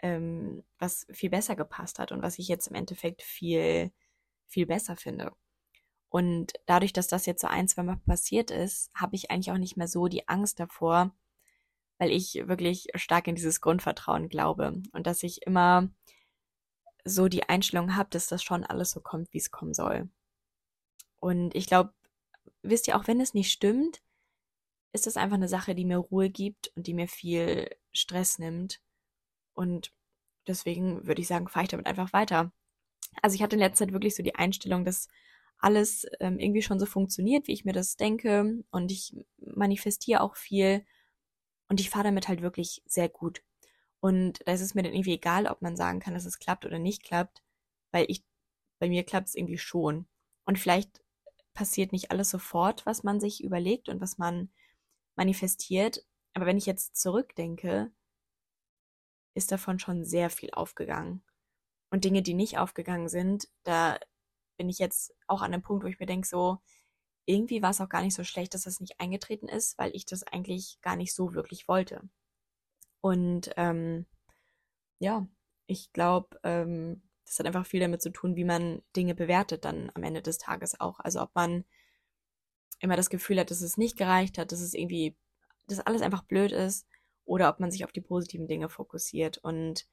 ähm, was viel besser gepasst hat und was ich jetzt im Endeffekt viel, viel besser finde. Und dadurch, dass das jetzt so ein, zwei Mal passiert ist, habe ich eigentlich auch nicht mehr so die Angst davor, weil ich wirklich stark in dieses Grundvertrauen glaube und dass ich immer so die Einstellung habe, dass das schon alles so kommt, wie es kommen soll. Und ich glaube, wisst ihr, auch wenn es nicht stimmt, ist das einfach eine Sache, die mir Ruhe gibt und die mir viel Stress nimmt und deswegen würde ich sagen, fahre ich damit einfach weiter. Also ich hatte in letzter Zeit wirklich so die Einstellung, dass alles ähm, irgendwie schon so funktioniert, wie ich mir das denke. Und ich manifestiere auch viel. Und ich fahre damit halt wirklich sehr gut. Und da ist es mir dann irgendwie egal, ob man sagen kann, dass es klappt oder nicht klappt, weil ich, bei mir klappt es irgendwie schon. Und vielleicht passiert nicht alles sofort, was man sich überlegt und was man manifestiert. Aber wenn ich jetzt zurückdenke, ist davon schon sehr viel aufgegangen. Und Dinge, die nicht aufgegangen sind, da bin ich jetzt auch an einem Punkt, wo ich mir denke, so, irgendwie war es auch gar nicht so schlecht, dass das nicht eingetreten ist, weil ich das eigentlich gar nicht so wirklich wollte. Und ähm, ja, ich glaube, ähm, das hat einfach viel damit zu tun, wie man Dinge bewertet dann am Ende des Tages auch. Also ob man immer das Gefühl hat, dass es nicht gereicht hat, dass es irgendwie, dass alles einfach blöd ist oder ob man sich auf die positiven Dinge fokussiert. Und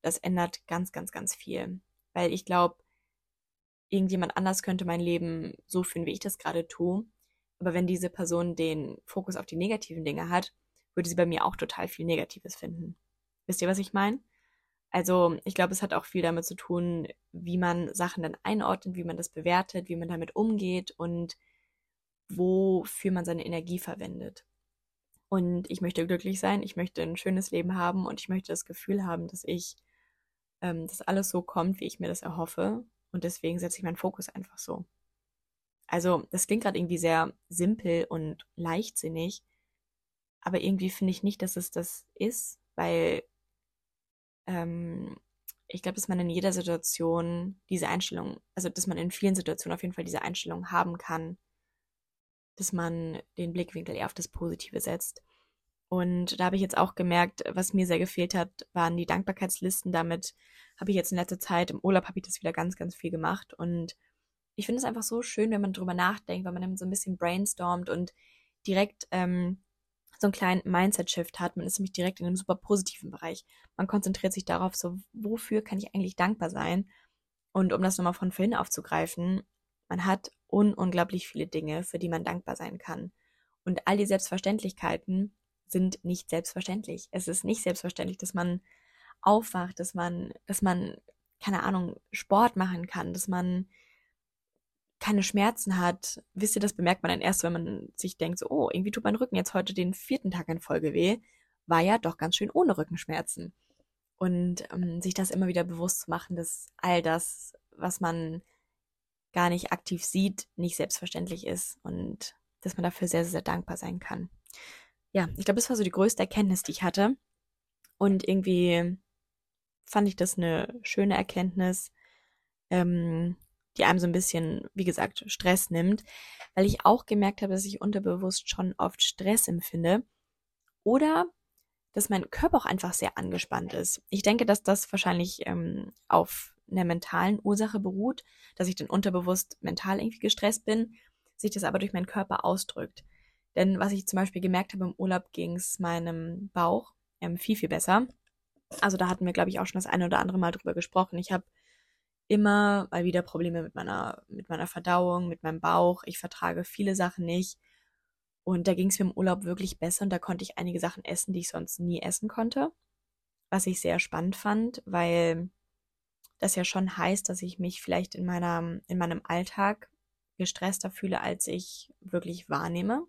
das ändert ganz, ganz, ganz viel. Weil ich glaube, irgendjemand anders könnte mein Leben so führen, wie ich das gerade tue. Aber wenn diese Person den Fokus auf die negativen Dinge hat, würde sie bei mir auch total viel Negatives finden. Wisst ihr, was ich meine? Also ich glaube, es hat auch viel damit zu tun, wie man Sachen dann einordnet, wie man das bewertet, wie man damit umgeht und wofür man seine Energie verwendet. Und ich möchte glücklich sein, ich möchte ein schönes Leben haben und ich möchte das Gefühl haben, dass ich, ähm, dass alles so kommt, wie ich mir das erhoffe. Und deswegen setze ich meinen Fokus einfach so. Also, das klingt gerade irgendwie sehr simpel und leichtsinnig, aber irgendwie finde ich nicht, dass es das ist, weil ähm, ich glaube, dass man in jeder Situation diese Einstellung, also dass man in vielen Situationen auf jeden Fall diese Einstellung haben kann, dass man den Blickwinkel eher auf das Positive setzt. Und da habe ich jetzt auch gemerkt, was mir sehr gefehlt hat, waren die Dankbarkeitslisten. Damit habe ich jetzt in letzter Zeit, im Urlaub habe ich das wieder ganz, ganz viel gemacht. Und ich finde es einfach so schön, wenn man drüber nachdenkt, wenn man dann so ein bisschen brainstormt und direkt ähm, so einen kleinen Mindset-Shift hat. Man ist nämlich direkt in einem super positiven Bereich. Man konzentriert sich darauf, so, wofür kann ich eigentlich dankbar sein? Und um das nochmal von vorhin aufzugreifen, man hat un unglaublich viele Dinge, für die man dankbar sein kann. Und all die Selbstverständlichkeiten sind nicht selbstverständlich. Es ist nicht selbstverständlich, dass man aufwacht, dass man, dass man, keine Ahnung, Sport machen kann, dass man keine Schmerzen hat. Wisst ihr, das bemerkt man dann erst, wenn man sich denkt, so, oh, irgendwie tut mein Rücken jetzt heute den vierten Tag in Folge weh, war ja doch ganz schön ohne Rückenschmerzen. Und ähm, sich das immer wieder bewusst zu machen, dass all das, was man gar nicht aktiv sieht, nicht selbstverständlich ist und dass man dafür sehr, sehr dankbar sein kann. Ja, ich glaube, das war so die größte Erkenntnis, die ich hatte. Und irgendwie fand ich das eine schöne Erkenntnis. Ähm, die einem so ein bisschen, wie gesagt, Stress nimmt, weil ich auch gemerkt habe, dass ich unterbewusst schon oft Stress empfinde oder dass mein Körper auch einfach sehr angespannt ist. Ich denke, dass das wahrscheinlich ähm, auf einer mentalen Ursache beruht, dass ich dann unterbewusst mental irgendwie gestresst bin, sich das aber durch meinen Körper ausdrückt. Denn was ich zum Beispiel gemerkt habe im Urlaub, ging es meinem Bauch ähm, viel, viel besser. Also da hatten wir, glaube ich, auch schon das eine oder andere Mal drüber gesprochen. Ich habe immer mal wieder Probleme mit meiner, mit meiner Verdauung, mit meinem Bauch. Ich vertrage viele Sachen nicht. Und da ging es mir im Urlaub wirklich besser und da konnte ich einige Sachen essen, die ich sonst nie essen konnte. Was ich sehr spannend fand, weil das ja schon heißt, dass ich mich vielleicht in meiner, in meinem Alltag gestresster fühle, als ich wirklich wahrnehme.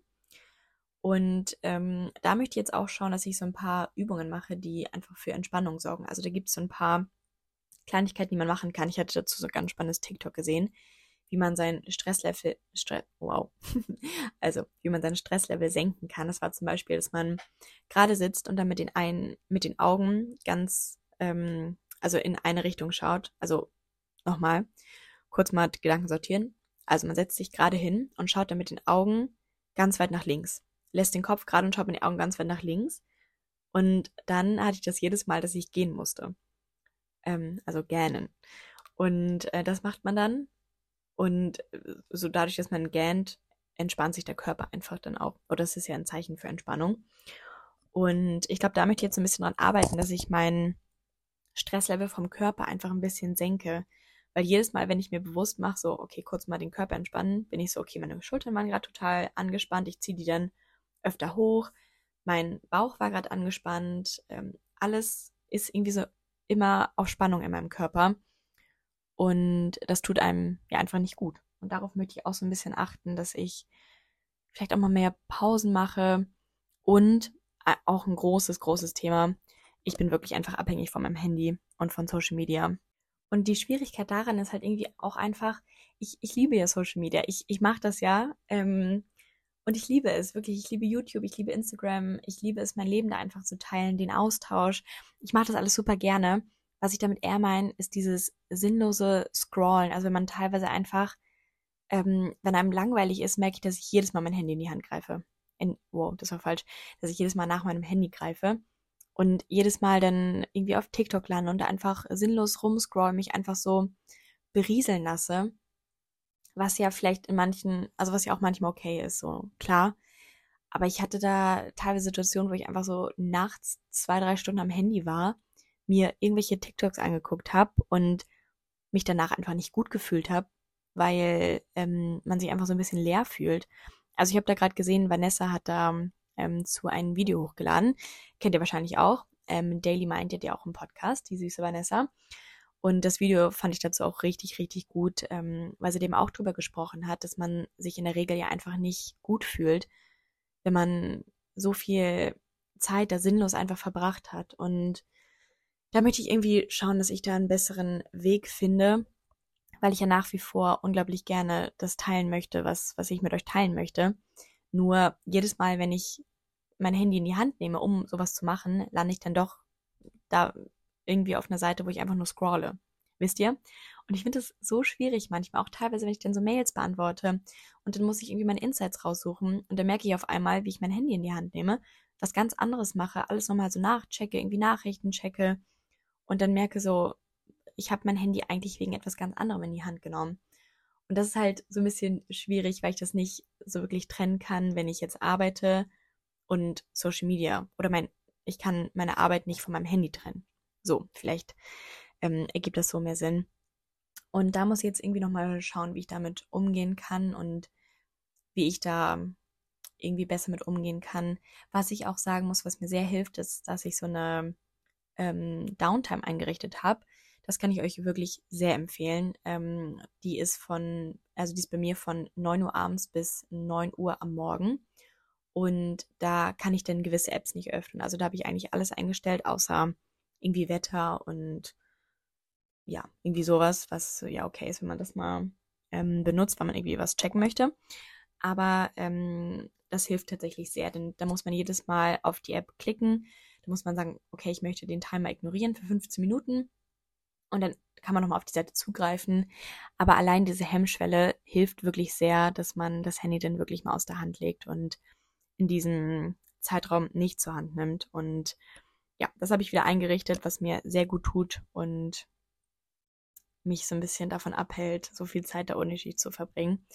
Und ähm, da möchte ich jetzt auch schauen, dass ich so ein paar Übungen mache, die einfach für Entspannung sorgen. Also da gibt es so ein paar Kleinigkeiten, die man machen kann. Ich hatte dazu so ein ganz spannendes TikTok gesehen, wie man sein Stresslevel, Stress, wow, also wie man sein Stresslevel senken kann. Das war zum Beispiel, dass man gerade sitzt und dann mit den einen, mit den Augen ganz, ähm, also in eine Richtung schaut. Also nochmal, kurz mal Gedanken sortieren. Also man setzt sich gerade hin und schaut dann mit den Augen ganz weit nach links. Lässt den Kopf gerade und schaut mit den Augen ganz weit nach links. Und dann hatte ich das jedes Mal, dass ich gehen musste ähm, also gähnen. Und äh, das macht man dann. Und äh, so dadurch, dass man gähnt, entspannt sich der Körper einfach dann auch. Oder das ist ja ein Zeichen für Entspannung. Und ich glaube, da möchte ich jetzt ein bisschen dran arbeiten, dass ich mein Stresslevel vom Körper einfach ein bisschen senke. Weil jedes Mal, wenn ich mir bewusst mache, so, okay, kurz mal den Körper entspannen, bin ich so, okay, meine Schultern waren gerade total angespannt, ich ziehe die dann öfter hoch, mein Bauch war gerade angespannt, ähm, alles ist irgendwie so immer auf Spannung in meinem Körper. Und das tut einem ja einfach nicht gut. Und darauf möchte ich auch so ein bisschen achten, dass ich vielleicht auch mal mehr Pausen mache. Und äh, auch ein großes, großes Thema. Ich bin wirklich einfach abhängig von meinem Handy und von Social Media. Und die Schwierigkeit daran ist halt irgendwie auch einfach, ich, ich liebe ja Social Media. Ich, ich mache das ja. Ähm, und ich liebe es wirklich. Ich liebe YouTube, ich liebe Instagram, ich liebe es, mein Leben da einfach zu teilen, den Austausch. Ich mache das alles super gerne. Was ich damit eher meine, ist dieses sinnlose Scrollen. Also wenn man teilweise einfach, ähm, wenn einem langweilig ist, merke ich, dass ich jedes Mal mein Handy in die Hand greife. In, wow, das war falsch. Dass ich jedes Mal nach meinem Handy greife und jedes Mal dann irgendwie auf TikTok lande und einfach sinnlos rumscroll, mich einfach so berieseln lasse was ja vielleicht in manchen, also was ja auch manchmal okay ist, so klar. Aber ich hatte da teilweise Situationen, wo ich einfach so nachts zwei, drei Stunden am Handy war, mir irgendwelche TikToks angeguckt habe und mich danach einfach nicht gut gefühlt habe, weil ähm, man sich einfach so ein bisschen leer fühlt. Also ich habe da gerade gesehen, Vanessa hat da ähm, zu einem Video hochgeladen. Kennt ihr wahrscheinlich auch. Ähm, Daily Mind hat ja auch einen Podcast, die süße Vanessa. Und das Video fand ich dazu auch richtig, richtig gut, ähm, weil sie dem auch drüber gesprochen hat, dass man sich in der Regel ja einfach nicht gut fühlt, wenn man so viel Zeit da sinnlos einfach verbracht hat. Und da möchte ich irgendwie schauen, dass ich da einen besseren Weg finde, weil ich ja nach wie vor unglaublich gerne das teilen möchte, was, was ich mit euch teilen möchte. Nur jedes Mal, wenn ich mein Handy in die Hand nehme, um sowas zu machen, lande ich dann doch da irgendwie auf einer Seite, wo ich einfach nur scrolle. Wisst ihr? Und ich finde es so schwierig manchmal, auch teilweise, wenn ich dann so Mails beantworte und dann muss ich irgendwie meine Insights raussuchen und dann merke ich auf einmal, wie ich mein Handy in die Hand nehme, was ganz anderes mache, alles nochmal so nachchecke, irgendwie Nachrichten checke und dann merke so, ich habe mein Handy eigentlich wegen etwas ganz anderem in die Hand genommen. Und das ist halt so ein bisschen schwierig, weil ich das nicht so wirklich trennen kann, wenn ich jetzt arbeite und Social Media oder mein, ich kann meine Arbeit nicht von meinem Handy trennen. So, vielleicht ähm, ergibt das so mehr Sinn. Und da muss ich jetzt irgendwie nochmal schauen, wie ich damit umgehen kann und wie ich da irgendwie besser mit umgehen kann. Was ich auch sagen muss, was mir sehr hilft, ist, dass ich so eine ähm, Downtime eingerichtet habe. Das kann ich euch wirklich sehr empfehlen. Ähm, die ist von, also die ist bei mir von 9 Uhr abends bis 9 Uhr am Morgen. Und da kann ich dann gewisse Apps nicht öffnen. Also da habe ich eigentlich alles eingestellt, außer irgendwie Wetter und ja, irgendwie sowas, was ja okay ist, wenn man das mal ähm, benutzt, weil man irgendwie was checken möchte. Aber ähm, das hilft tatsächlich sehr, denn da muss man jedes Mal auf die App klicken. Da muss man sagen, okay, ich möchte den Timer ignorieren für 15 Minuten. Und dann kann man nochmal auf die Seite zugreifen. Aber allein diese Hemmschwelle hilft wirklich sehr, dass man das Handy dann wirklich mal aus der Hand legt und in diesem Zeitraum nicht zur Hand nimmt. Und ja, das habe ich wieder eingerichtet, was mir sehr gut tut und mich so ein bisschen davon abhält, so viel Zeit da unnötig zu verbringen.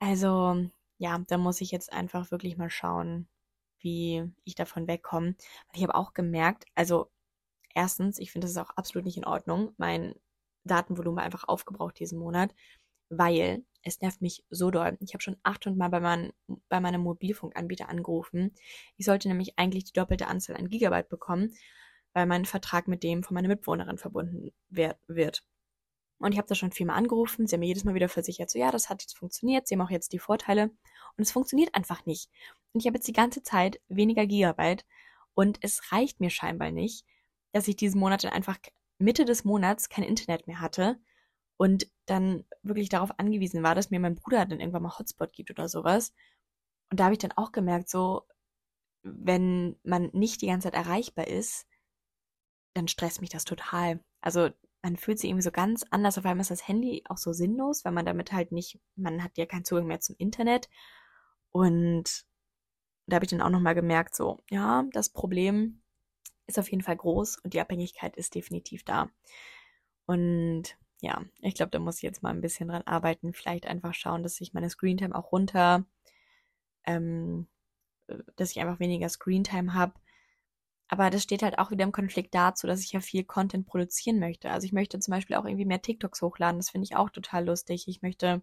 Also, ja, da muss ich jetzt einfach wirklich mal schauen, wie ich davon wegkomme. ich habe auch gemerkt, also erstens, ich finde das ist auch absolut nicht in Ordnung. Mein Datenvolumen war einfach aufgebraucht diesen Monat, weil es nervt mich so doll. Ich habe schon 800 Mal bei, mein, bei meinem Mobilfunkanbieter angerufen. Ich sollte nämlich eigentlich die doppelte Anzahl an Gigabyte bekommen, weil mein Vertrag mit dem von meiner Mitbewohnerin verbunden wird. Und ich habe da schon viermal angerufen. Sie haben mir jedes Mal wieder versichert, so ja, das hat jetzt funktioniert. Sie haben auch jetzt die Vorteile. Und es funktioniert einfach nicht. Und ich habe jetzt die ganze Zeit weniger Gigabyte. Und es reicht mir scheinbar nicht, dass ich diesen Monat dann einfach Mitte des Monats kein Internet mehr hatte und dann wirklich darauf angewiesen war, dass mir mein Bruder dann irgendwann mal Hotspot gibt oder sowas. Und da habe ich dann auch gemerkt, so, wenn man nicht die ganze Zeit erreichbar ist, dann stresst mich das total. Also man fühlt sich irgendwie so ganz anders. Auf einmal ist das Handy auch so sinnlos, weil man damit halt nicht, man hat ja keinen Zugang mehr zum Internet. Und da habe ich dann auch nochmal gemerkt, so, ja, das Problem ist auf jeden Fall groß und die Abhängigkeit ist definitiv da. Und ja, ich glaube, da muss ich jetzt mal ein bisschen dran arbeiten. Vielleicht einfach schauen, dass ich meine Screentime auch runter, ähm, äh, dass ich einfach weniger Screentime habe. Aber das steht halt auch wieder im Konflikt dazu, dass ich ja viel Content produzieren möchte. Also ich möchte zum Beispiel auch irgendwie mehr TikToks hochladen. Das finde ich auch total lustig. Ich möchte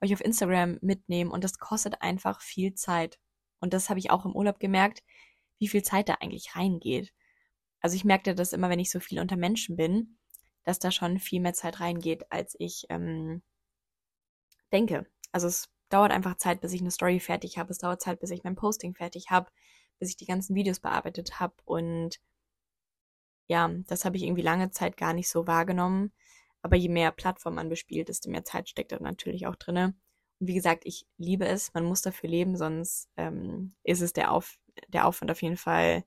euch auf Instagram mitnehmen und das kostet einfach viel Zeit. Und das habe ich auch im Urlaub gemerkt, wie viel Zeit da eigentlich reingeht. Also ich merkte das immer, wenn ich so viel unter Menschen bin, dass da schon viel mehr Zeit reingeht, als ich ähm, denke. Also es dauert einfach Zeit, bis ich eine Story fertig habe. Es dauert Zeit, bis ich mein Posting fertig habe, bis ich die ganzen Videos bearbeitet habe. Und ja, das habe ich irgendwie lange Zeit gar nicht so wahrgenommen. Aber je mehr Plattform man bespielt, desto mehr Zeit steckt da natürlich auch drinne. Und wie gesagt, ich liebe es. Man muss dafür leben, sonst ähm, ist es der, Auf der Aufwand auf jeden Fall.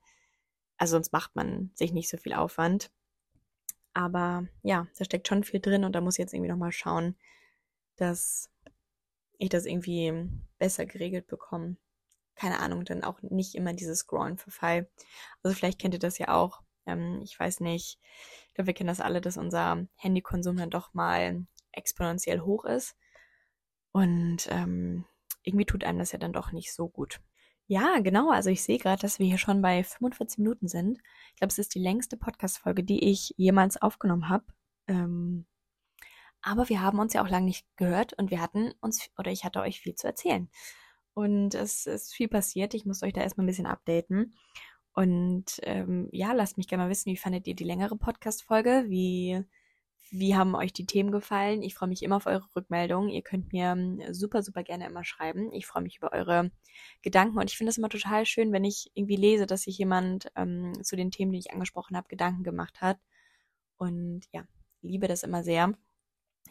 Also sonst macht man sich nicht so viel Aufwand. Aber ja, da steckt schon viel drin und da muss ich jetzt irgendwie nochmal schauen, dass ich das irgendwie besser geregelt bekomme. Keine Ahnung, dann auch nicht immer dieses Scrollen verfall. Also vielleicht kennt ihr das ja auch. Ähm, ich weiß nicht. Ich glaube, wir kennen das alle, dass unser Handykonsum dann doch mal exponentiell hoch ist. Und ähm, irgendwie tut einem das ja dann doch nicht so gut. Ja, genau. Also ich sehe gerade, dass wir hier schon bei 45 Minuten sind. Ich glaube, es ist die längste Podcast-Folge, die ich jemals aufgenommen habe. Ähm, aber wir haben uns ja auch lange nicht gehört und wir hatten uns, oder ich hatte euch viel zu erzählen. Und es ist viel passiert. Ich muss euch da erstmal ein bisschen updaten. Und ähm, ja, lasst mich gerne mal wissen, wie fandet ihr die längere Podcast-Folge? Wie wie haben euch die Themen gefallen? Ich freue mich immer auf eure Rückmeldungen. Ihr könnt mir ähm, super, super gerne immer schreiben. Ich freue mich über eure Gedanken und ich finde es immer total schön, wenn ich irgendwie lese, dass sich jemand ähm, zu den Themen, die ich angesprochen habe, Gedanken gemacht hat. Und ja, liebe das immer sehr.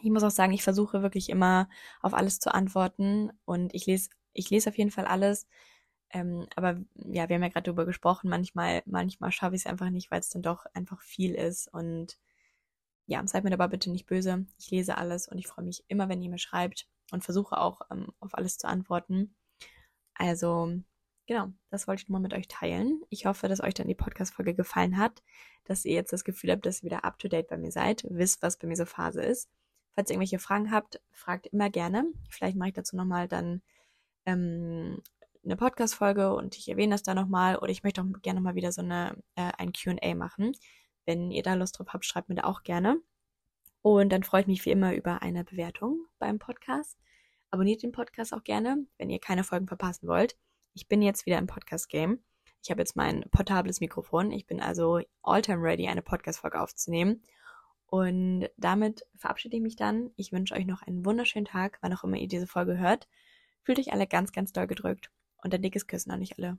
Ich muss auch sagen, ich versuche wirklich immer auf alles zu antworten und ich lese, ich lese auf jeden Fall alles. Ähm, aber ja, wir haben ja gerade darüber gesprochen, manchmal, manchmal schaffe ich es einfach nicht, weil es dann doch einfach viel ist. Und ja, seid mir dabei bitte nicht böse. Ich lese alles und ich freue mich immer, wenn ihr mir schreibt und versuche auch ähm, auf alles zu antworten. Also, genau, das wollte ich nur mal mit euch teilen. Ich hoffe, dass euch dann die Podcast-Folge gefallen hat, dass ihr jetzt das Gefühl habt, dass ihr wieder up to date bei mir seid, wisst, was bei mir so Phase ist. Falls ihr irgendwelche Fragen habt, fragt immer gerne. Vielleicht mache ich dazu nochmal dann ähm, eine Podcast-Folge und ich erwähne das da nochmal oder ich möchte auch gerne nochmal wieder so eine, äh, ein QA machen. Wenn ihr da Lust drauf habt, schreibt mir da auch gerne. Und dann freue ich mich wie immer über eine Bewertung beim Podcast. Abonniert den Podcast auch gerne, wenn ihr keine Folgen verpassen wollt. Ich bin jetzt wieder im Podcast-Game. Ich habe jetzt mein portables Mikrofon. Ich bin also all-time ready, eine Podcast-Folge aufzunehmen. Und damit verabschiede ich mich dann. Ich wünsche euch noch einen wunderschönen Tag, wann auch immer ihr diese Folge hört. Fühlt euch alle ganz, ganz doll gedrückt und ein dickes Küssen an euch alle.